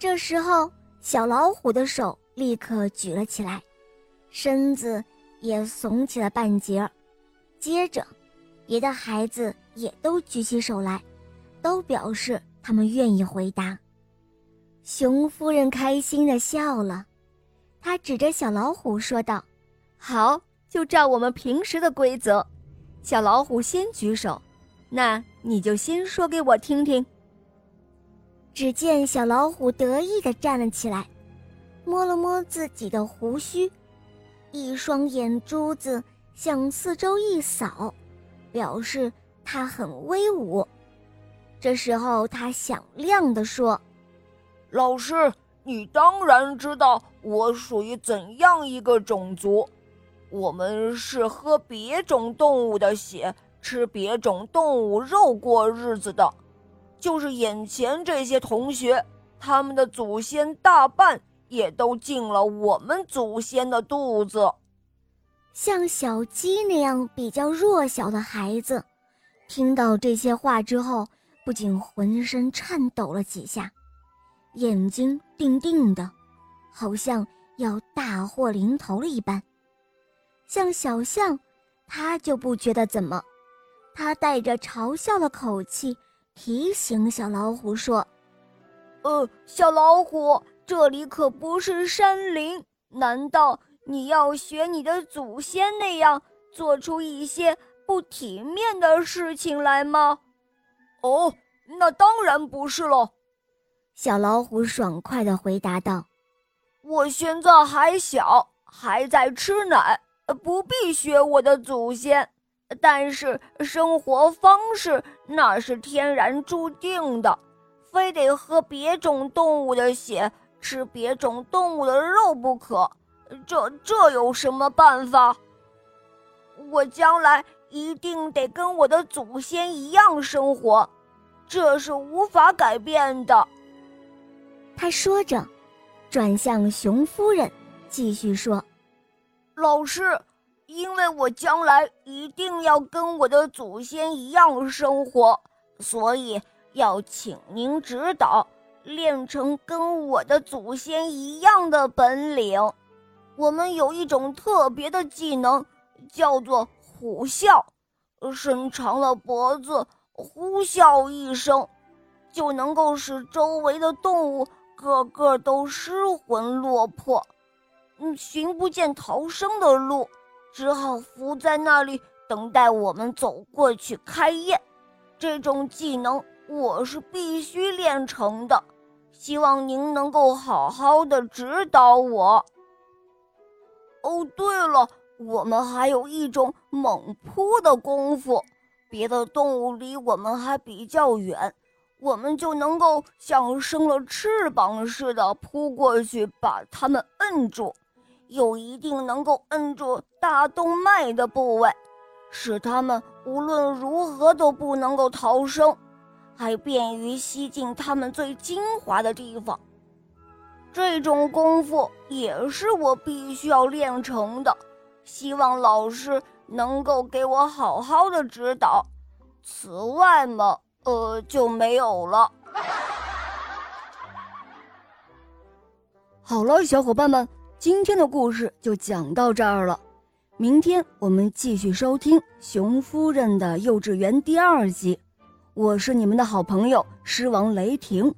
这时候，小老虎的手立刻举了起来，身子也耸起了半截儿。接着，别的孩子也都举起手来，都表示他们愿意回答。熊夫人开心地笑了，她指着小老虎说道：“好，就照我们平时的规则，小老虎先举手，那你就先说给我听听。”只见小老虎得意地站了起来，摸了摸自己的胡须，一双眼珠子向四周一扫，表示它很威武。这时候，它响亮地说：“老师，你当然知道我属于怎样一个种族。我们是喝别种动物的血，吃别种动物肉过日子的。”就是眼前这些同学，他们的祖先大半也都进了我们祖先的肚子。像小鸡那样比较弱小的孩子，听到这些话之后，不仅浑身颤抖了几下，眼睛定定的，好像要大祸临头了一般。像小象，他就不觉得怎么，他带着嘲笑的口气。提醒小老虎说：“呃，小老虎，这里可不是山林，难道你要学你的祖先那样做出一些不体面的事情来吗？”“哦，那当然不是了。”小老虎爽快地回答道：“我现在还小，还在吃奶，不必学我的祖先。”但是生活方式那是天然注定的，非得喝别种动物的血，吃别种动物的肉不可。这这有什么办法？我将来一定得跟我的祖先一样生活，这是无法改变的。他说着，转向熊夫人，继续说：“老师。”因为我将来一定要跟我的祖先一样生活，所以要请您指导，练成跟我的祖先一样的本领。我们有一种特别的技能，叫做虎啸，伸长了脖子，呼啸一声，就能够使周围的动物个个都失魂落魄，嗯，寻不见逃生的路。只好伏在那里等待我们走过去开宴。这种技能我是必须练成的，希望您能够好好的指导我。哦，对了，我们还有一种猛扑的功夫，别的动物离我们还比较远，我们就能够像生了翅膀似的扑过去，把它们摁住。又一定能够摁住大动脉的部位，使他们无论如何都不能够逃生，还便于吸进他们最精华的地方。这种功夫也是我必须要练成的，希望老师能够给我好好的指导。此外嘛，呃，就没有了。好了，小伙伴们。今天的故事就讲到这儿了，明天我们继续收听《熊夫人的幼稚园》第二集。我是你们的好朋友狮王雷霆，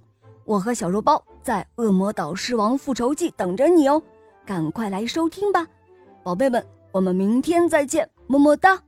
我和小肉包在恶魔岛狮王复仇记等着你哦，赶快来收听吧，宝贝们，我们明天再见，么么哒。